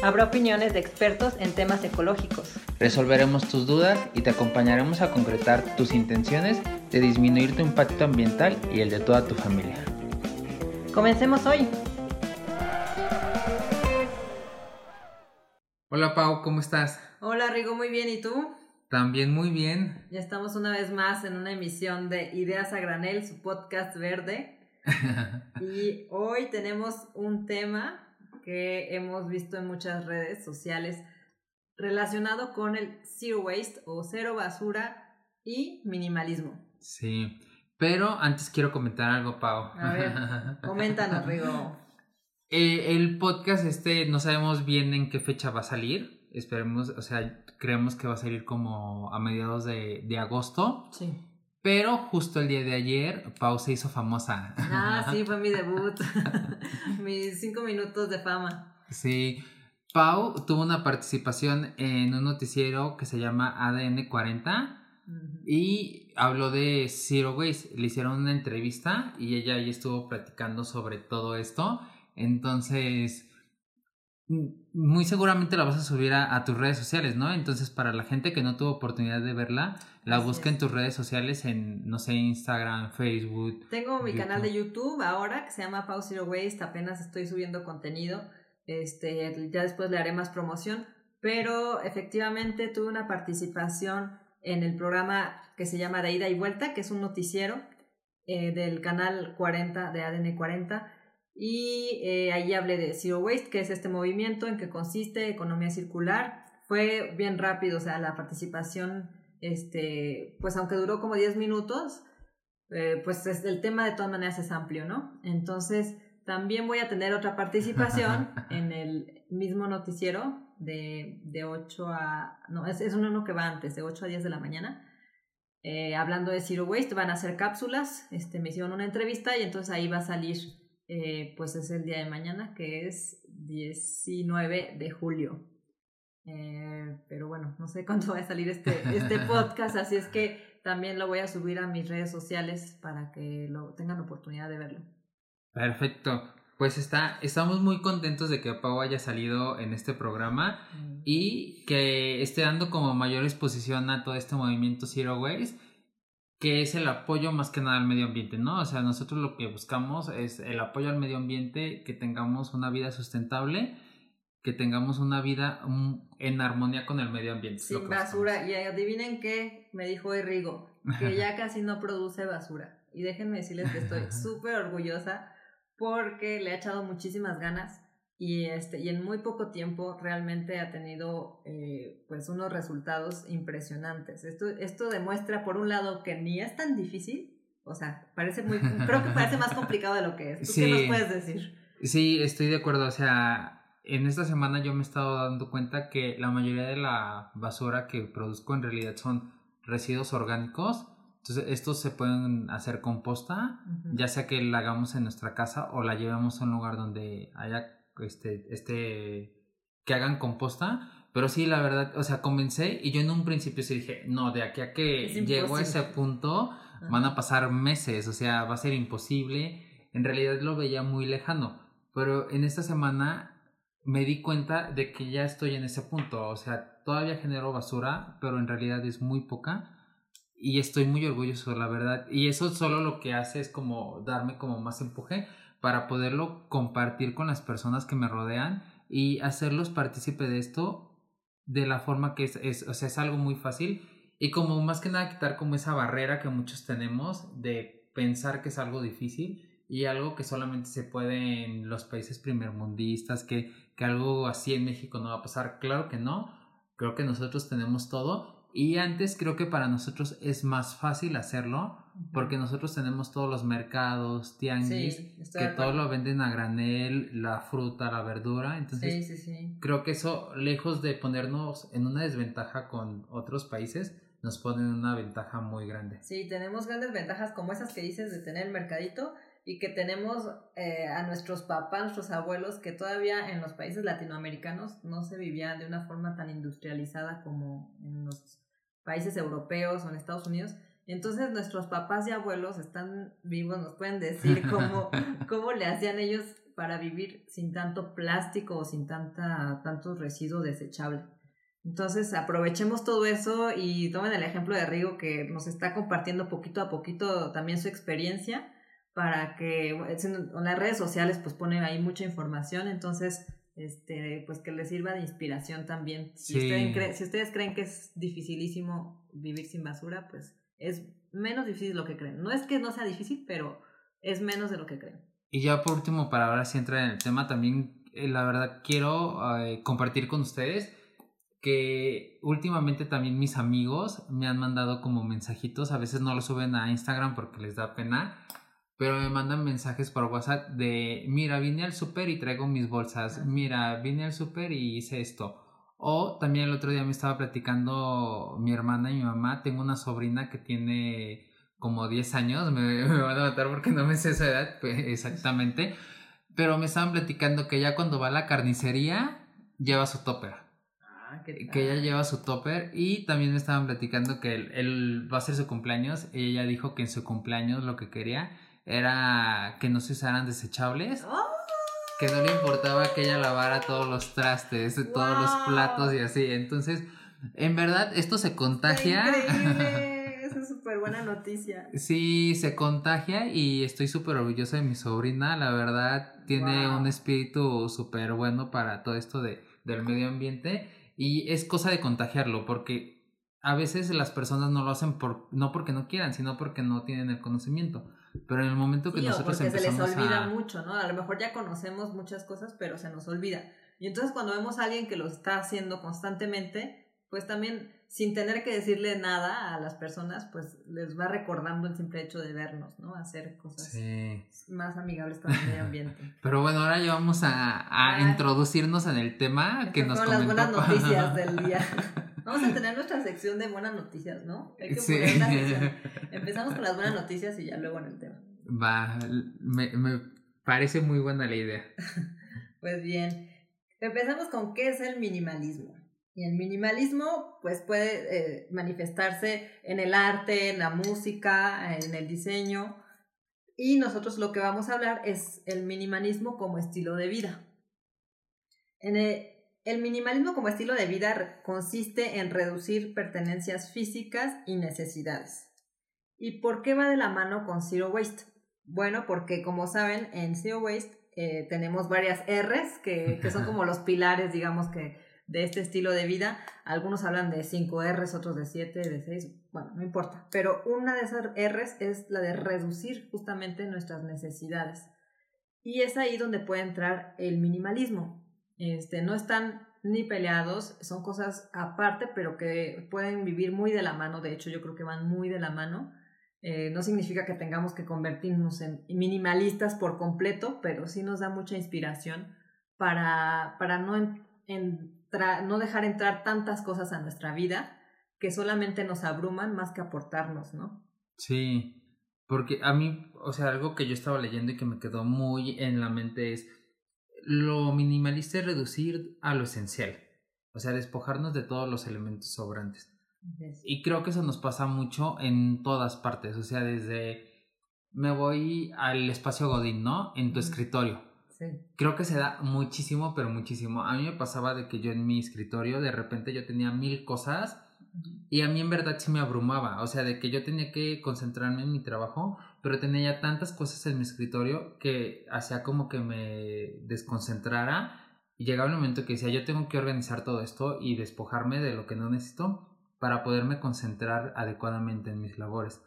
Habrá opiniones de expertos en temas ecológicos. Resolveremos tus dudas y te acompañaremos a concretar tus intenciones de disminuir tu impacto ambiental y el de toda tu familia. Comencemos hoy. Hola Pau, ¿cómo estás? Hola Rigo, muy bien. ¿Y tú? También muy bien. Ya estamos una vez más en una emisión de Ideas a Granel, su podcast verde. y hoy tenemos un tema que hemos visto en muchas redes sociales relacionado con el zero waste o cero basura y minimalismo. Sí, pero antes quiero comentar algo, Pau. A ver, coméntanos, Rigo. Eh, el podcast este no sabemos bien en qué fecha va a salir. Esperemos, o sea, creemos que va a salir como a mediados de, de agosto. Sí. Pero justo el día de ayer, Pau se hizo famosa. Ah, sí, fue mi debut. Mis cinco minutos de fama. Sí. Pau tuvo una participación en un noticiero que se llama ADN 40 y habló de Zero Waste. Le hicieron una entrevista y ella ahí estuvo platicando sobre todo esto. Entonces, muy seguramente la vas a subir a, tus redes sociales, ¿no? Entonces, para la gente que no tuvo oportunidad de verla, la busca en tus redes sociales, en, no sé, Instagram, Facebook. Tengo mi canal de YouTube ahora que se llama Pau Zero Waste, apenas estoy subiendo contenido, este, ya después le haré más promoción, pero efectivamente tuve una participación en el programa que se llama De Ida y Vuelta, que es un noticiero eh, del canal 40 de ADN 40 y eh, ahí hablé de Zero Waste, que es este movimiento en que consiste economía circular. Fue bien rápido, o sea, la participación, este, pues aunque duró como 10 minutos, eh, pues el tema de todas maneras es amplio, ¿no? Entonces, también voy a tener otra participación en el mismo noticiero de, de 8 a... No, es, es uno que va antes, de 8 a 10 de la mañana. Eh, hablando de Zero Waste, van a hacer cápsulas, este, me hicieron una entrevista y entonces ahí va a salir eh, pues es el día de mañana, que es 19 de julio. Eh, pero bueno, no sé cuándo va a salir este, este podcast, así es que también lo voy a subir a mis redes sociales para que lo tengan oportunidad de verlo. Perfecto. Pues está, estamos muy contentos de que Pau haya salido en este programa mm. y que esté dando como mayor exposición a todo este movimiento Zero Waste que es el apoyo más que nada al medio ambiente, ¿no? O sea, nosotros lo que buscamos es el apoyo al medio ambiente, que tengamos una vida sustentable, que tengamos una vida mm, en armonía con el medio ambiente. Sin basura. Y adivinen qué, me dijo Rigo, que ya casi no produce basura. Y déjenme decirles que estoy súper orgullosa porque le ha echado muchísimas ganas y, este, y en muy poco tiempo realmente ha tenido eh, pues unos resultados impresionantes. Esto, esto demuestra por un lado que ni es tan difícil, o sea, parece muy, creo que parece más complicado de lo que es. ¿Tú qué nos puedes decir? Sí, estoy de acuerdo, o sea, en esta semana yo me he estado dando cuenta que la mayoría de la basura que produzco en realidad son residuos orgánicos. Entonces, estos se pueden hacer composta, ya sea que la hagamos en nuestra casa o la llevemos a un lugar donde haya este, este, que hagan composta. Pero sí, la verdad, o sea, comencé y yo en un principio sí dije, no, de aquí a que llego a ese punto van a pasar meses, o sea, va a ser imposible. En realidad lo veía muy lejano, pero en esta semana me di cuenta de que ya estoy en ese punto, o sea, todavía genero basura, pero en realidad es muy poca y estoy muy orgulloso, la verdad. Y eso solo lo que hace es como darme como más empuje para poderlo compartir con las personas que me rodean y hacerlos partícipe de esto de la forma que es, es, o sea, es algo muy fácil y como más que nada quitar como esa barrera que muchos tenemos de pensar que es algo difícil y algo que solamente se puede en los países primermundistas, que, que algo así en México no va a pasar. Claro que no, creo que nosotros tenemos todo y antes creo que para nosotros es más fácil hacerlo porque nosotros tenemos todos los mercados, tianguis, que todo lo venden a granel, la fruta, la verdura. Entonces, creo que eso, lejos de ponernos en una desventaja con otros países, nos ponen una ventaja muy grande. Sí, tenemos grandes ventajas como esas que dices de tener el mercadito y que tenemos eh, a nuestros papás, nuestros abuelos, que todavía en los países latinoamericanos no se vivía de una forma tan industrializada como en los países europeos o en Estados Unidos. Entonces nuestros papás y abuelos están vivos, nos pueden decir cómo, cómo le hacían ellos para vivir sin tanto plástico o sin tanta, tanto residuo desechable. Entonces aprovechemos todo eso y tomen el ejemplo de Rigo que nos está compartiendo poquito a poquito también su experiencia para que en las redes sociales pues pone ahí mucha información, entonces este pues que les sirva de inspiración también. Si, ustedes si ustedes creen que es dificilísimo vivir sin basura, pues es menos difícil lo que creen. No es que no sea difícil, pero es menos de lo que creen. Y ya por último, para ahora sí entrar en el tema, también eh, la verdad quiero eh, compartir con ustedes que últimamente también mis amigos me han mandado como mensajitos, a veces no lo suben a Instagram porque les da pena, pero me mandan mensajes por WhatsApp de, mira, vine al súper y traigo mis bolsas, mira, vine al súper y hice esto. O también el otro día me estaba platicando mi hermana y mi mamá. Tengo una sobrina que tiene como 10 años. Me, van a matar porque no me sé esa edad pues, exactamente. Pero me estaban platicando que ya cuando va a la carnicería lleva su topper. Ah, que ella lleva su topper. Y también me estaban platicando que él, va a ser su cumpleaños. Y ella dijo que en su cumpleaños lo que quería era que no se usaran desechables. ¡Oh! que no le importaba que ella lavara todos los trastes, todos los platos y así. Entonces, en verdad, esto se contagia. Increíble. Esa es súper buena noticia. Sí, se contagia y estoy súper orgullosa de mi sobrina. La verdad, tiene un espíritu súper bueno para todo esto de, del medio ambiente. Y es cosa de contagiarlo, porque a veces las personas no lo hacen por, no porque no quieran, sino porque no tienen el conocimiento. Pero en el momento que nosotros porque se les olvida mucho, ¿no? A lo mejor ya conocemos muchas cosas, pero se nos olvida. Y entonces cuando vemos a alguien que lo está haciendo constantemente, pues también sin tener que decirle nada a las personas, pues les va recordando el simple hecho de vernos, ¿no? Hacer cosas más amigables con el medio ambiente. Pero bueno, ahora ya vamos a, a ah. introducirnos en el tema que nos comentó. las buenas noticias del día. Vamos a tener nuestra sección de buenas noticias, ¿no? Hay que poner una sección. Empezamos con las buenas noticias y ya luego en el tema. Va, me, me parece muy buena la idea. pues bien, empezamos con qué es el minimalismo. Y el minimalismo pues puede eh, manifestarse en el arte, en la música, en el diseño. Y nosotros lo que vamos a hablar es el minimalismo como estilo de vida. En el, el minimalismo como estilo de vida consiste en reducir pertenencias físicas y necesidades. ¿Y por qué va de la mano con Zero Waste? Bueno, porque como saben, en Zero Waste eh, tenemos varias R's que, que, son como los pilares, digamos, que de este estilo de vida. Algunos hablan de 5 R's, otros de 7, de 6, bueno, no importa. Pero una de esas R's es la de reducir justamente nuestras necesidades. Y es ahí donde puede entrar el minimalismo. Este, no están ni peleados, son cosas aparte, pero que pueden vivir muy de la mano, de hecho yo creo que van muy de la mano. Eh, no significa que tengamos que convertirnos en minimalistas por completo, pero sí nos da mucha inspiración para, para no, no dejar entrar tantas cosas a nuestra vida que solamente nos abruman más que aportarnos, ¿no? Sí, porque a mí, o sea, algo que yo estaba leyendo y que me quedó muy en la mente es lo minimalista es reducir a lo esencial, o sea, despojarnos de todos los elementos sobrantes. Y creo que eso nos pasa mucho en todas partes, o sea, desde me voy al espacio Godín, ¿no? En tu escritorio. Sí. Creo que se da muchísimo, pero muchísimo. A mí me pasaba de que yo en mi escritorio de repente yo tenía mil cosas y a mí en verdad sí me abrumaba, o sea, de que yo tenía que concentrarme en mi trabajo, pero tenía ya tantas cosas en mi escritorio que hacía como que me desconcentrara y llegaba el momento que decía, yo tengo que organizar todo esto y despojarme de lo que no necesito para poderme concentrar adecuadamente en mis labores.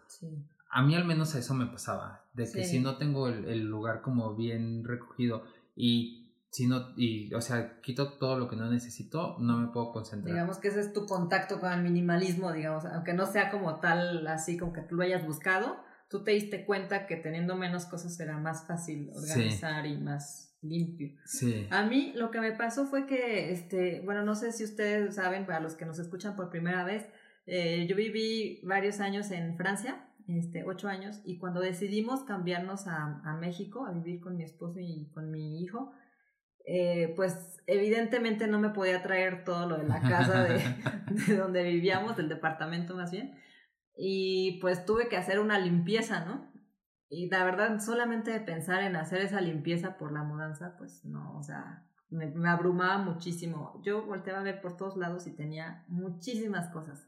A mí al menos eso me pasaba, de que si no tengo el, el lugar como bien recogido y si no, y, o sea, quito todo lo que no necesito, no me puedo concentrar. Digamos que ese es tu contacto con el minimalismo, digamos, aunque no sea como tal, así como que tú lo hayas buscado, tú te diste cuenta que teniendo menos cosas era más fácil organizar y más limpio. Sí. A mí lo que me pasó fue que, este, bueno, no sé si ustedes saben, para los que nos escuchan por primera vez, Eh, yo viví varios años en Francia, este, ocho años, y cuando decidimos cambiarnos a, a México, a vivir con mi esposo y con mi hijo, eh, pues evidentemente no me podía traer todo lo de la casa de, de, donde vivíamos, del departamento más bien, y pues tuve que hacer una limpieza, ¿no? Y la verdad, solamente de pensar en hacer esa limpieza por la mudanza, pues no, o sea, me, me abrumaba muchísimo. Yo volteaba a ver por todos lados y tenía muchísimas cosas.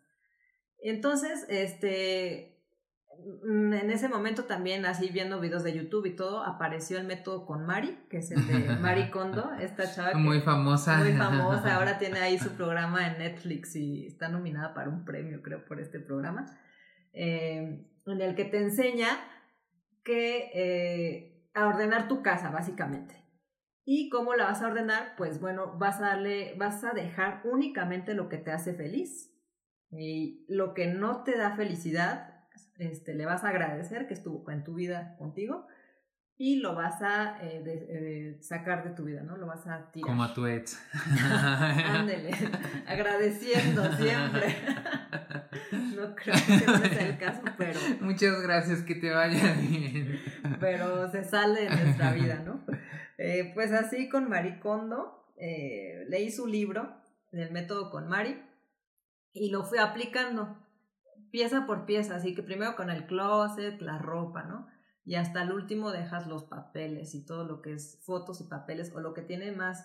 Entonces, este, Mm, en ese momento también, así viendo videos de YouTube y todo, apareció el método con Mari, que es el de Mari Kondo, esta chava. muy famosa. Muy famosa, ahora tiene ahí su programa en Netflix y está nominada para un premio, creo, por este programa, eh, en el que te enseña que eh, a ordenar tu casa, básicamente. ¿Y cómo la vas a ordenar? Pues bueno, vas a darle, vas a dejar únicamente lo que te hace feliz. Y lo que no te da felicidad, este, le vas a agradecer que estuvo en tu vida contigo y lo vas a eh, eh, sacar de tu vida, ¿no? Lo vas a tirar. Como a tu ex. Ándele, agradeciendo siempre. no creo que sea el caso, pero... Muchas gracias, que te vaya bien. pero se sale de nuestra vida, ¿no? Eh, pues así con Maricondo, leí su libro, del método con Mari, y lo fui aplicando pieza por pieza, así que primero con el closet, la ropa, ¿no? Y hasta el último dejas los papeles y todo lo que es fotos y papeles o lo que tiene más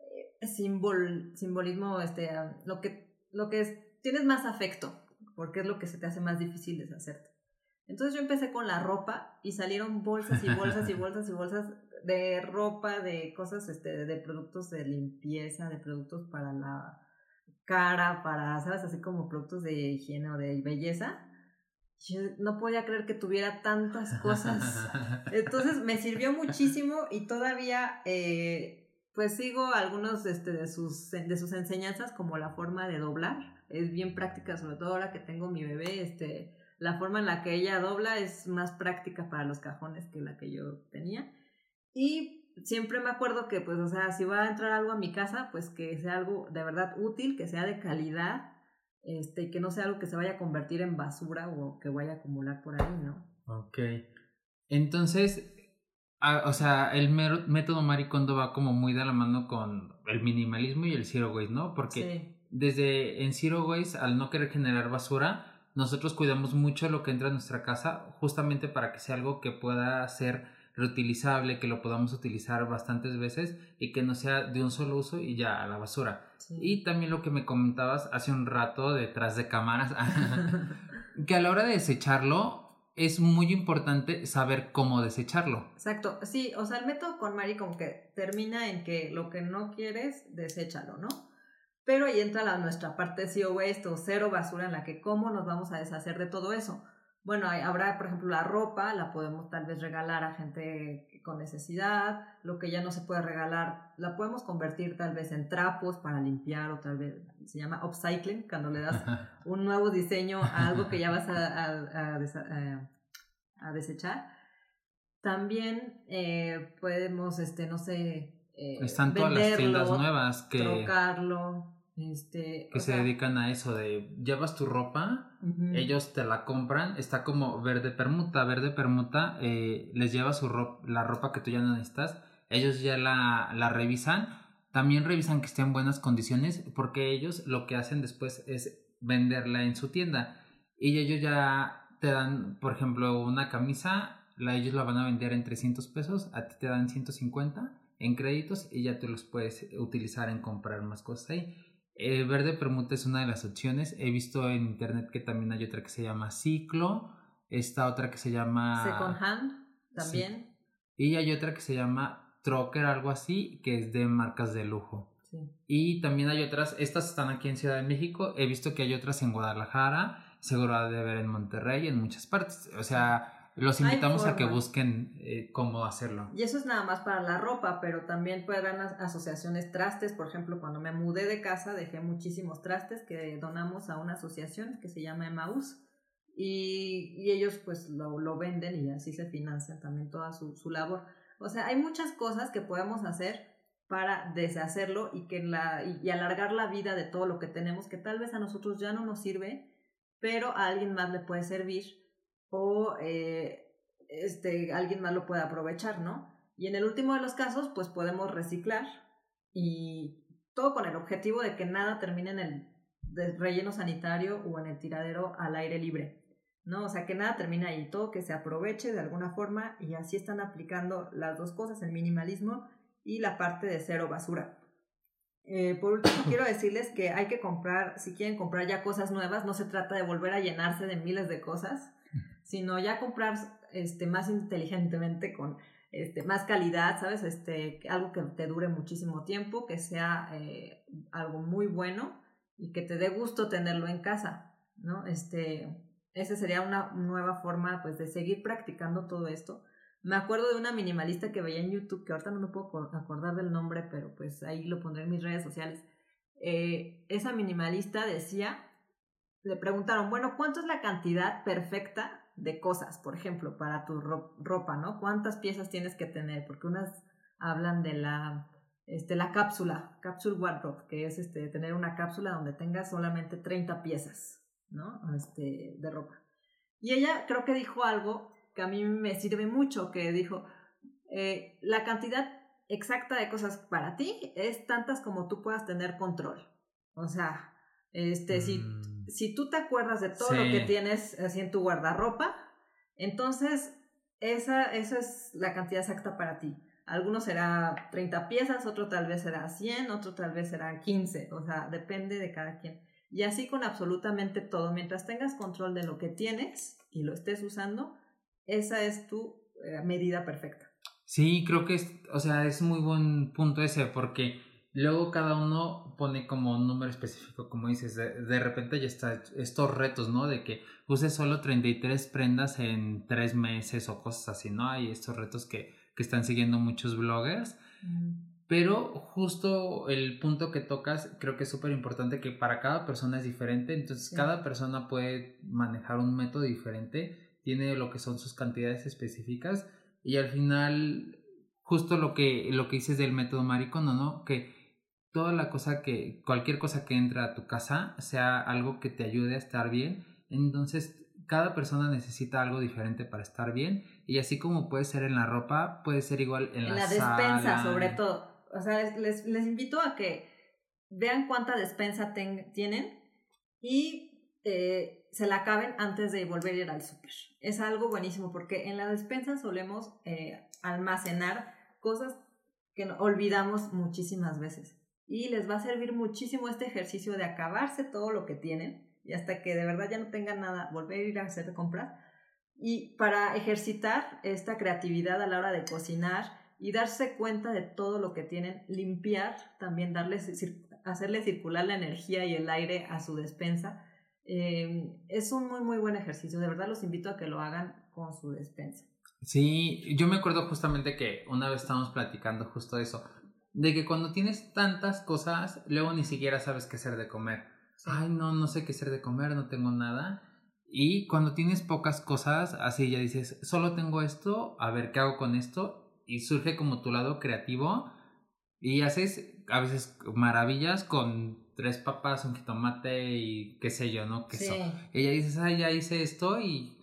eh, simbolismo, este, lo que, lo que es, tienes más afecto, porque es lo que se te hace más difícil deshacerte. Entonces yo empecé con la ropa y salieron bolsas y bolsas y bolsas y bolsas de ropa, de cosas, este, de productos de limpieza, de productos para la cara, para, ¿sabes? Así como productos de higiene o de belleza. Yo no podía creer que tuviera tantas cosas. Entonces me sirvió muchísimo y todavía eh, pues sigo algunos este, de, sus, de sus enseñanzas como la forma de doblar. Es bien práctica, sobre todo ahora que tengo mi bebé, este, la forma en la que ella dobla es más práctica para los cajones que la que yo tenía. Y siempre me acuerdo que, pues, o sea, si va a entrar algo a mi casa, pues que sea algo de verdad útil, que sea de calidad, este, y que no sea algo que se vaya a convertir en basura o que vaya a acumular por ahí, ¿no? Ok. Entonces, o sea, el método Maricondo va como muy de la mano con el minimalismo y el zero waste, ¿no? Porque desde en zero waste, al no querer generar basura, nosotros cuidamos mucho lo que entra a nuestra casa, justamente para que sea algo que pueda ser reutilizable, que lo podamos utilizar bastantes veces y que no sea de un solo uso y ya a la basura. Y también lo que me comentabas hace un rato detrás de cámaras, que a la hora de desecharlo es muy importante saber cómo desecharlo. Exacto, sí, o sea, el método con Mari como que termina en que lo que no quieres, deséchalo, ¿no? Pero ahí entra la, nuestra parte zero waste o cero basura en la que cómo nos vamos a deshacer de todo eso bueno, habrá, por ejemplo, la ropa, la podemos tal vez regalar a gente con necesidad, lo que ya no se puede regalar, la podemos convertir tal vez en trapos para limpiar o tal vez se llama upcycling, cuando le das un nuevo diseño a algo que ya vas a, a, eh, desechar. También eh, podemos, este, no sé, eh, Están todas las tiendas nuevas que... Trocarlo, este, que se dedican a eso de llevas tu ropa, ellos te la compran, está como verde permuta, verde permuta, eh, les lleva su ropa, la ropa que tú ya no necesitas, ellos ya la, la revisan, también revisan que esté en buenas condiciones porque ellos lo que hacen después es venderla en su tienda y ellos ya te dan, por ejemplo, una camisa, la, ellos la van a vender en 300 pesos, a ti te dan 150 en créditos y ya tú los puedes utilizar en comprar más cosas ahí. El eh, verde permuta es una de las opciones. He visto en internet que también hay otra que se llama Ciclo. Esta otra que se llama. Second Hand también. Y hay otra que se llama Trocker, algo así, que es de marcas de lujo. Y también hay otras, estas están aquí en Ciudad de México. He visto que hay otras en Guadalajara, seguro de ver en Monterrey, en muchas partes. O sea, los invitamos a que busquen eh, cómo hacerlo. Y eso es nada más para la ropa, pero también pueden asociaciones trastes. Por ejemplo, cuando me mudé de casa dejé muchísimos trastes que donamos a una asociación que se llama Emmaus. Y, y ellos pues lo, lo, venden y así se financian también toda su, su labor. O sea, hay muchas cosas que podemos hacer para deshacerlo y, que la, y alargar la vida de todo lo que tenemos que tal vez a nosotros ya no nos sirve pero a alguien más le puede servir o eh, este, alguien más lo puede aprovechar, ¿no? Y en el último de los casos, pues podemos reciclar y todo con el objetivo de que nada termine en el relleno sanitario o en el tiradero al aire libre. ¿no? O sea, que nada termine ahí, todo que se aproveche de alguna forma y así están aplicando las dos cosas, el minimalismo y la parte de cero basura. Eh, por último, quiero decirles que hay que comprar, si quieren comprar ya cosas nuevas, no se trata de volver a llenarse de miles de cosas, sino ya comprar este, más inteligentemente con este, más calidad, ¿sabes? Este, algo que te dure muchísimo tiempo, que sea eh, algo muy bueno y que te dé gusto tenerlo en casa, ¿no? Este, esa sería una nueva forma, pues, de seguir practicando todo esto. Me acuerdo de una minimalista que veía en YouTube, que ahorita no me puedo acordar del nombre, pero pues ahí lo pondré en mis redes sociales. Eh, esa minimalista decía, le preguntaron, bueno, ¿cuánto es la cantidad perfecta de cosas, por ejemplo, para tu ropa, ¿no? ¿Cuántas piezas tienes que tener? Porque unas hablan de la, este, la cápsula, capsule wardrobe, que es este, tener una cápsula donde tengas solamente 30 piezas, ¿no? Este, de ropa. Y ella creo que dijo algo que a mí me sirve mucho, que dijo, eh, la cantidad exacta de cosas para ti es tantas como tú puedas tener control. O sea, este, mm. si tú te acuerdas de todo lo que tienes así en tu guardarropa, entonces esa, esa es la cantidad exacta para ti. Algunos será 30 piezas, otro tal vez será 100, otro tal vez será 15, o sea, depende de cada quien. Y así con absolutamente todo, mientras tengas control de lo que tienes y lo estés usando, esa es tu eh, medida perfecta. Sí, creo que es, o sea, es muy buen punto ese, porque luego cada uno pone como un número específico, como dices, de, repente ya está estos retos, ¿no? De que uses solo 33 prendas en tres meses o cosas así, ¿no? Hay estos retos que, que están siguiendo muchos bloggers. Mm. Pero justo el punto que tocas creo que es súper importante que para cada persona es diferente, entonces cada persona puede manejar un método diferente tiene lo que son sus cantidades específicas y al final justo lo que lo que dices del método maricono, ¿no? Que toda la cosa que cualquier cosa que entra a tu casa sea algo que te ayude a estar bien, entonces cada persona necesita algo diferente para estar bien y así como puede ser en la ropa, puede ser igual en, en la, despensa sobre todo. O sea, les, les invito a que vean cuánta despensa tienen y eh, se la acaben antes de volver a ir al súper. Es algo buenísimo porque en la despensa solemos eh, almacenar cosas que olvidamos muchísimas veces. Y les va a servir muchísimo este ejercicio de acabarse todo lo que tienen y hasta que de verdad ya no tengan nada, volver a ir a hacer compras. Y para ejercitar esta creatividad a la hora de cocinar y darse cuenta de todo lo que tienen, limpiar, también darles, hacerle circular la energía y el aire a su despensa Em, es un muy, muy buen ejercicio. De verdad los invito a que lo hagan con su despensa. Sí, yo me acuerdo justamente que una vez estábamos platicando justo eso, de que cuando tienes tantas cosas, luego ni siquiera sabes qué hacer de comer. Ay, no, no sé qué hacer de comer, no tengo nada. Y cuando tienes pocas cosas, así ya dices, solo tengo esto, a ver qué hago con esto. Y surge como tu lado creativo y haces a veces maravillas con tres papas, un jitomate y qué sé yo, ¿no? Queso. Y ella dices, ah, ya hice esto y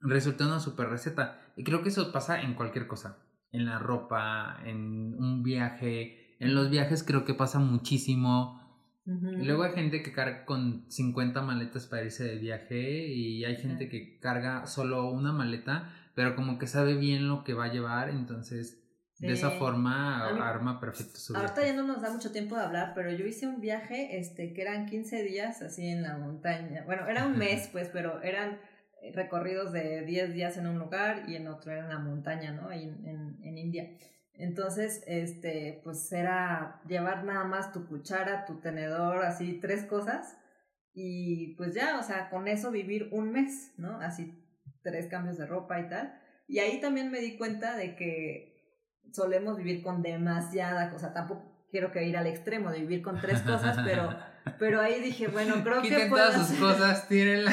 resulta una super receta. Y creo que eso pasa en cualquier cosa. En la ropa, en un viaje. En los viajes creo que pasa muchísimo. y luego hay gente que carga con 50 maletas para irse de viaje y hay gente que carga solo una maleta, pero como que sabe bien lo que va a llevar, entonces de esa forma arma perfecto su Ahorita ya no nos da mucho tiempo de hablar, pero yo hice un viaje este que eran 15 días así en la montaña. Bueno, era un mes pues, pero eran recorridos de 10 días en un lugar y en otro en la montaña, ¿no? Ahí en, en, India. Entonces, este, pues era llevar nada más tu cuchara, tu tenedor, así tres cosas y pues ya, o sea, con eso vivir un mes, ¿no? Así tres cambios de ropa y tal. Y ahí también me di cuenta de que solemos vivir con demasiada cosa. Tampoco quiero que ir al extremo de vivir con tres cosas, pero, pero ahí dije, bueno, creo que puedo todas sus cosas, tírenla.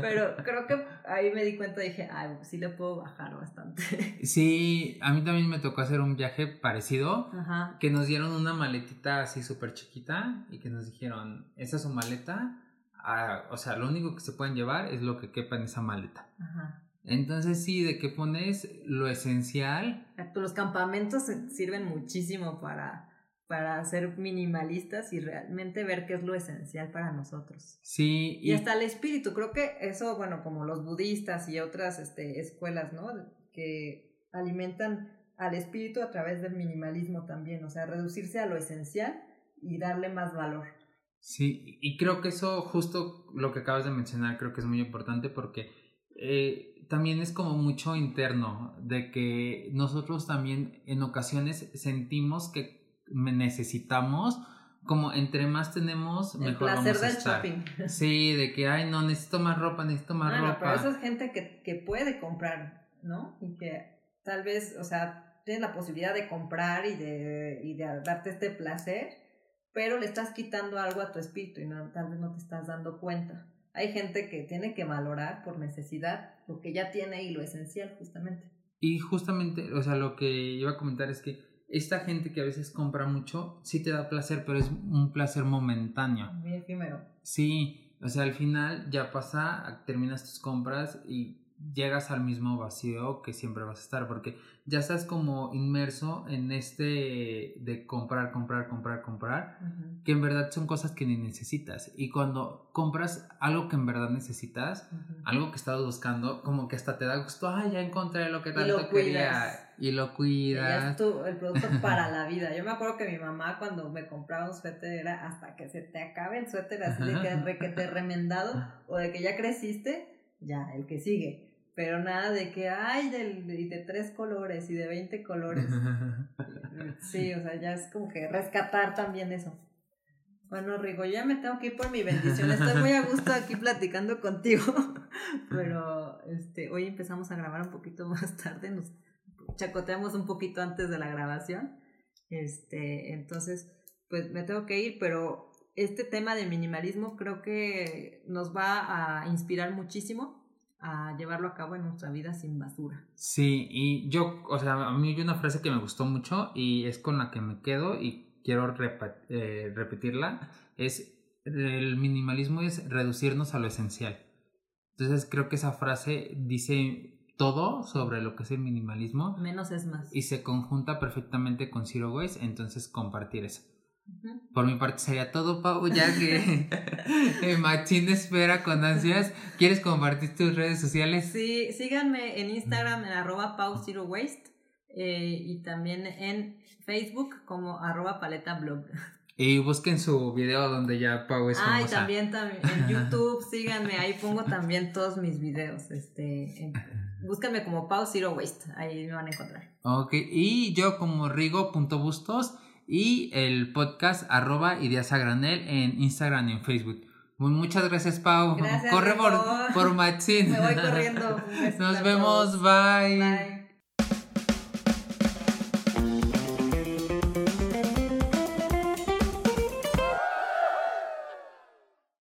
pero creo que ahí me di cuenta, dije, ay, sí le puedo bajar bastante. Sí, a mí también me tocó hacer un viaje parecido, que nos dieron una maletita así súper chiquita y que nos dijeron, esa es su maleta, o sea, lo único que se pueden llevar es lo que quepa en esa maleta. Entonces sí, de que pones lo esencial. Los campamentos sirven muchísimo para, para ser minimalistas y realmente ver qué es lo esencial para nosotros. Sí. Y, hasta el espíritu, creo que eso, bueno, como los budistas y otras este, escuelas, ¿no? Que alimentan al espíritu a través del minimalismo también, o sea, reducirse a lo esencial y darle más valor. Sí, y creo que eso, justo lo que acabas de mencionar, creo que es muy importante porque eh, también es como mucho interno, de que nosotros también en ocasiones sentimos que necesitamos, como entre más tenemos, mejor El placer del shopping. Sí, de que, ay, no, necesito más ropa, necesito más ropa. pero eso es gente que, que puede comprar, ¿no? Y que tal vez, o sea, tienes la posibilidad de comprar y de, y de darte este placer pero le estás quitando algo a tu espíritu y no, tal vez no te estás dando cuenta. Hay gente que tiene que valorar por necesidad lo que ya tiene y lo esencial justamente. Y justamente, o sea, lo que iba a comentar es que esta gente que a veces compra mucho, sí te da placer, pero es un placer momentáneo. Muy efímero. Sí, o sea, al final ya pasa, terminas tus compras y llegas al mismo vacío que siempre vas a estar, porque ya estás como inmerso en este de comprar, comprar, comprar, comprar, que en verdad son cosas que ni necesitas. Y cuando compras algo que en verdad necesitas, algo que estabas buscando, como que hasta te da gusto, ah, ya encontré lo que tanto quería. Y lo cuidas. Y es el producto para la vida. Yo me acuerdo que mi mamá cuando me compraba un suéter era hasta que se te acabe el suéter así de que, que te remendado o de que ya creciste, ya, el que sigue pero nada de que hay de, de, tres colores y de 20 colores. sí, o sea, ya es como que rescatar también eso. Bueno, Rigo, ya me tengo que ir por mi bendición. Estoy muy a gusto aquí platicando contigo, pero este, hoy empezamos a grabar un poquito más tarde, nos chacoteamos un poquito antes de la grabación. Este, entonces, pues me tengo que ir, pero este tema de minimalismo creo que nos va a inspirar muchísimo a llevarlo a cabo en nuestra vida sin basura. Sí, y yo, o sea, a mí hay una frase que me gustó mucho y es con la que me quedo y quiero eh, repetirla, es el minimalismo es reducirnos a lo esencial. Entonces creo que esa frase dice todo sobre lo que es el minimalismo. Menos es más. Y se conjunta perfectamente con Zero Waste, entonces compartir eso. Por mi parte sería todo, Pau, ya que Machín espera con ansias. ¿Quieres compartir tus redes sociales? Sí, síganme en Instagram en arroba Pau Zero Waste eh, y también en Facebook como arroba paleta blog. Y busquen su video donde ya Pau es Ah, y también, también en YouTube, síganme, ahí pongo también todos mis videos. Este, búscanme como Pau Zero Waste, ahí me van a encontrar. Ok, y yo como Rigo.bustos y el podcast arroba Ideas a Granel en Instagram y en Facebook. Muchas gracias, Pau. Gracias, Corre por, por Me voy corriendo. Nos vemos. Bye. Bye.